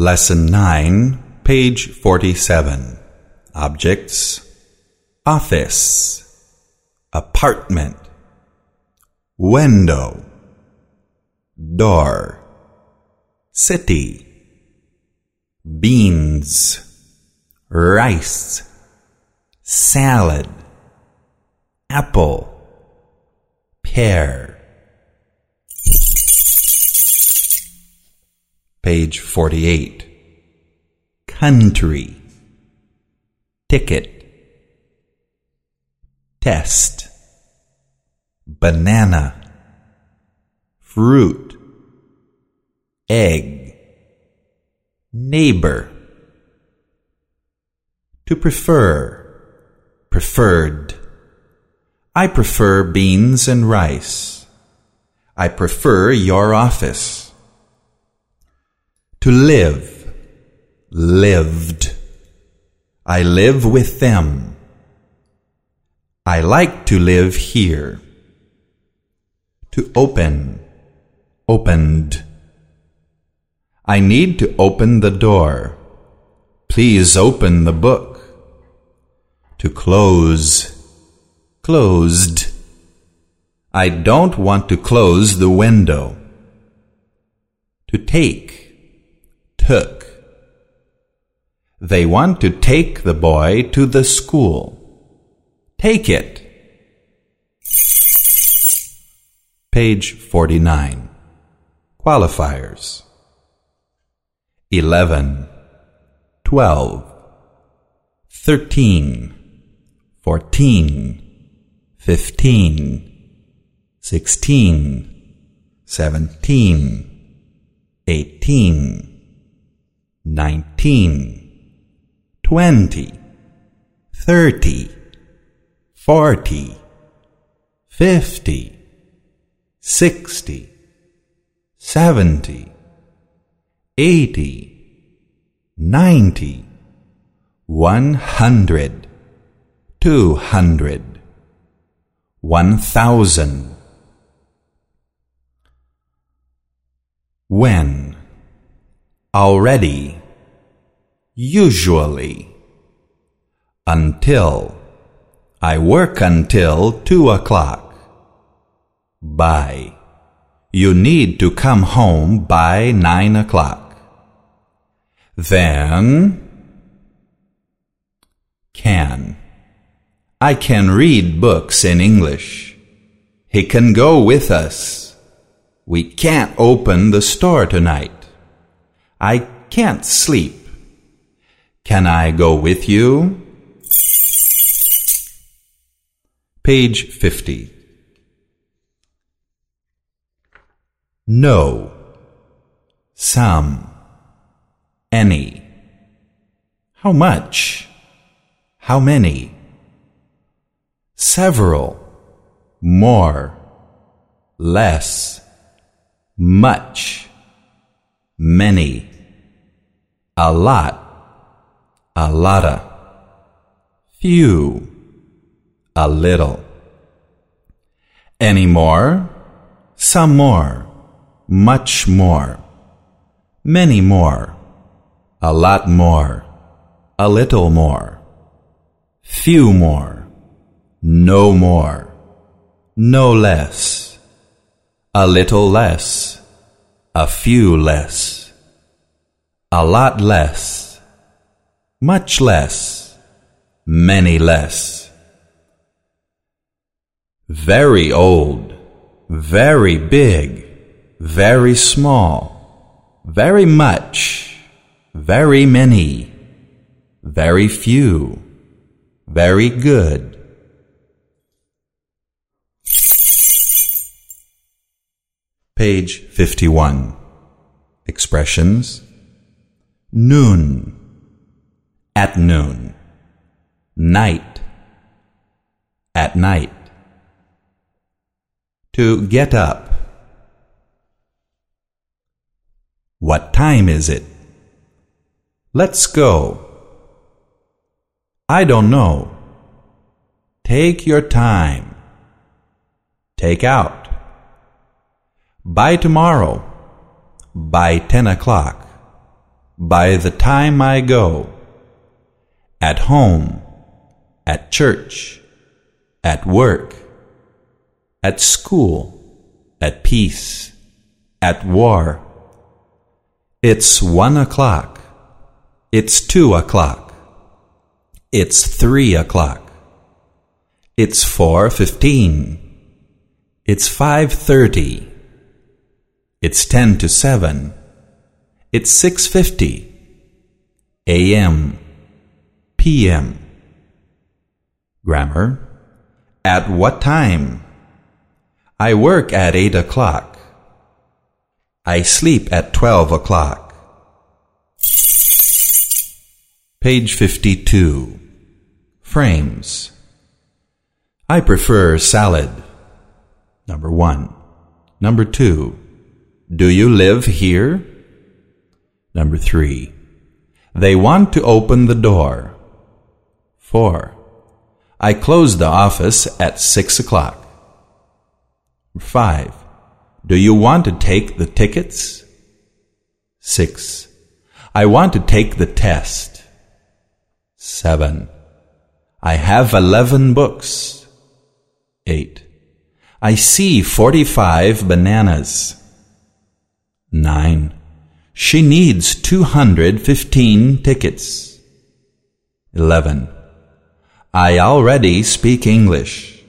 Lesson 9, page 47. Objects. Office, Apartment, Window, Door, City, Beans, Rice, Salad, Apple, Pear. Page 48. Country. Ticket. Test. Banana. Fruit. Egg. Neighbor. To prefer. Preferred. I prefer beans and rice. I prefer your office. To live, lived. I live with them. I like to live here. To open, opened. I need to open the door. Please open the book. To close, closed. I don't want to close the window. To take, took. They want to take the boy to the school. Take it. Page 49. Qualifiers. 11, 12, 13, 14, 15, 16, 17, 18, nineteen, twenty, thirty, forty, fifty, sixty, seventy, eighty, ninety, one hundred, two hundred, one thousand. When already, usually, until, I work until two o'clock, by, you need to come home by nine o'clock, then, can, I can read books in English. He can go with us. We can't open the store tonight. I can't sleep. Can I go with you? Page 50. No. Some. Any. How much? How many? Several. More. Less. Much. Many a lot, a lot of, few, a little. Any more? Some more, much more, many more, a lot more, a little more, few more, no more, no less, a little less, a few less. A lot less, much less, many less. Very old, very big, very small, very much, very many, very few, very good. Page 51. Expressions noon, at noon, night, at night. To get up. What time is it? Let's go. I don't know. Take your time. Take out. By tomorrow. By ten o'clock by the time I go. At home, at church, at work, at school, at peace, at war. It's one o'clock. It's two o'clock. It's three o'clock. It's four fifteen. It's five thirty. It's ten to seven. It's six fifty. A.M. P.M. Grammar. At what time? I work at eight o'clock. I sleep at twelve o'clock. Page 52. Frames. I prefer salad. Number one. Number two. Do you live here? Number three. They want to open the door. Four. I close the office at six o'clock. Five. Do you want to take the tickets? Six. I want to take the test. Seven. I have eleven books. Eight. I see forty-five bananas. Nine. She needs two hundred fifteen tickets. Eleven. I already speak English.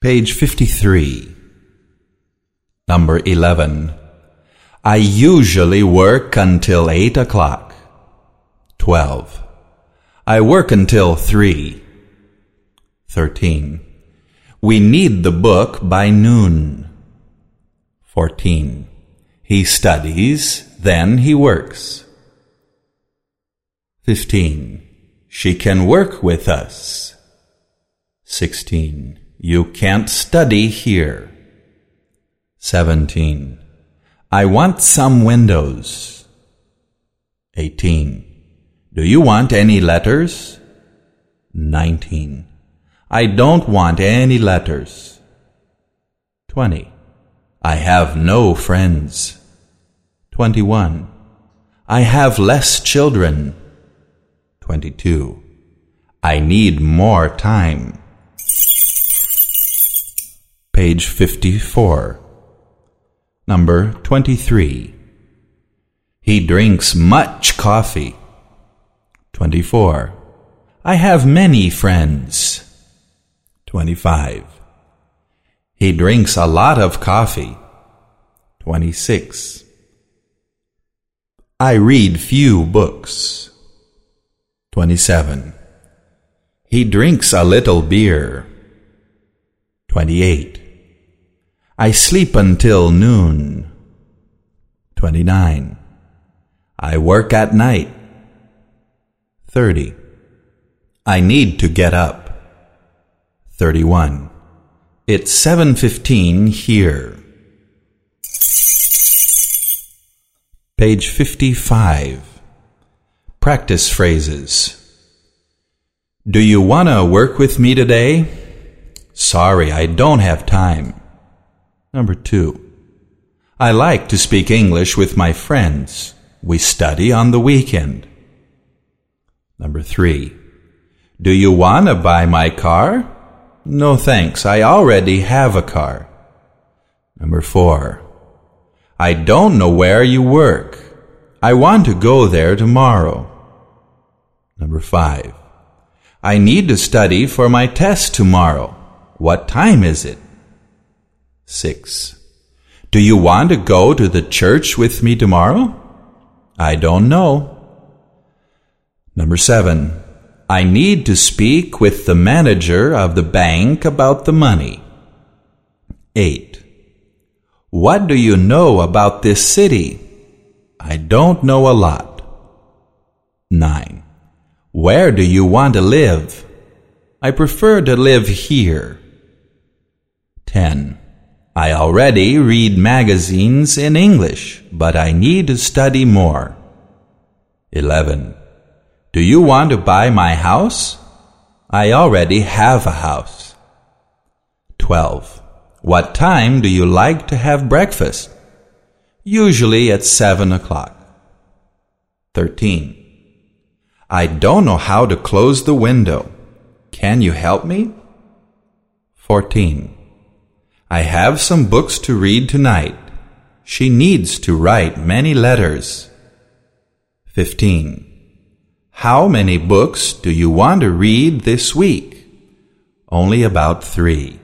Page 53. Number 11. I usually work until 8 o'clock. 12. I work until 3. 13. We need the book by noon. 14. He studies, then he works. 15. She can work with us. 16. You can't study here. 17. I want some windows. 18. Do you want any letters? 19. I don't want any letters. 20. I have no friends. 21. I have less children. 22. I need more time. Page 54. Number 23. He drinks much coffee. 24. I have many friends. 25. He drinks a lot of coffee. 26. I read few books. 27. He drinks a little beer. 28. I sleep until noon. 29. I work at night. 30. I need to get up. 31. It's 7.15 here. Page 55. Practice phrases. Do you want to work with me today? Sorry, I don't have time. Number two. I like to speak English with my friends. We study on the weekend. Number three. Do you want to buy my car? No thanks, I already have a car. Number four. I don't know where you work. I want to go there tomorrow. Number five. I need to study for my test tomorrow. What time is it? 6. Do you want to go to the church with me tomorrow? I don't know. Number 7. I need to speak with the manager of the bank about the money. 8. What do you know about this city? I don't know a lot. 9. Where do you want to live? I prefer to live here. 10. I already read magazines in English, but I need to study more. 11. Do you want to buy my house? I already have a house. 12. What time do you like to have breakfast? Usually at seven o'clock. 13. I don't know how to close the window. Can you help me? 14. I have some books to read tonight. She needs to write many letters. 15. How many books do you want to read this week? Only about three.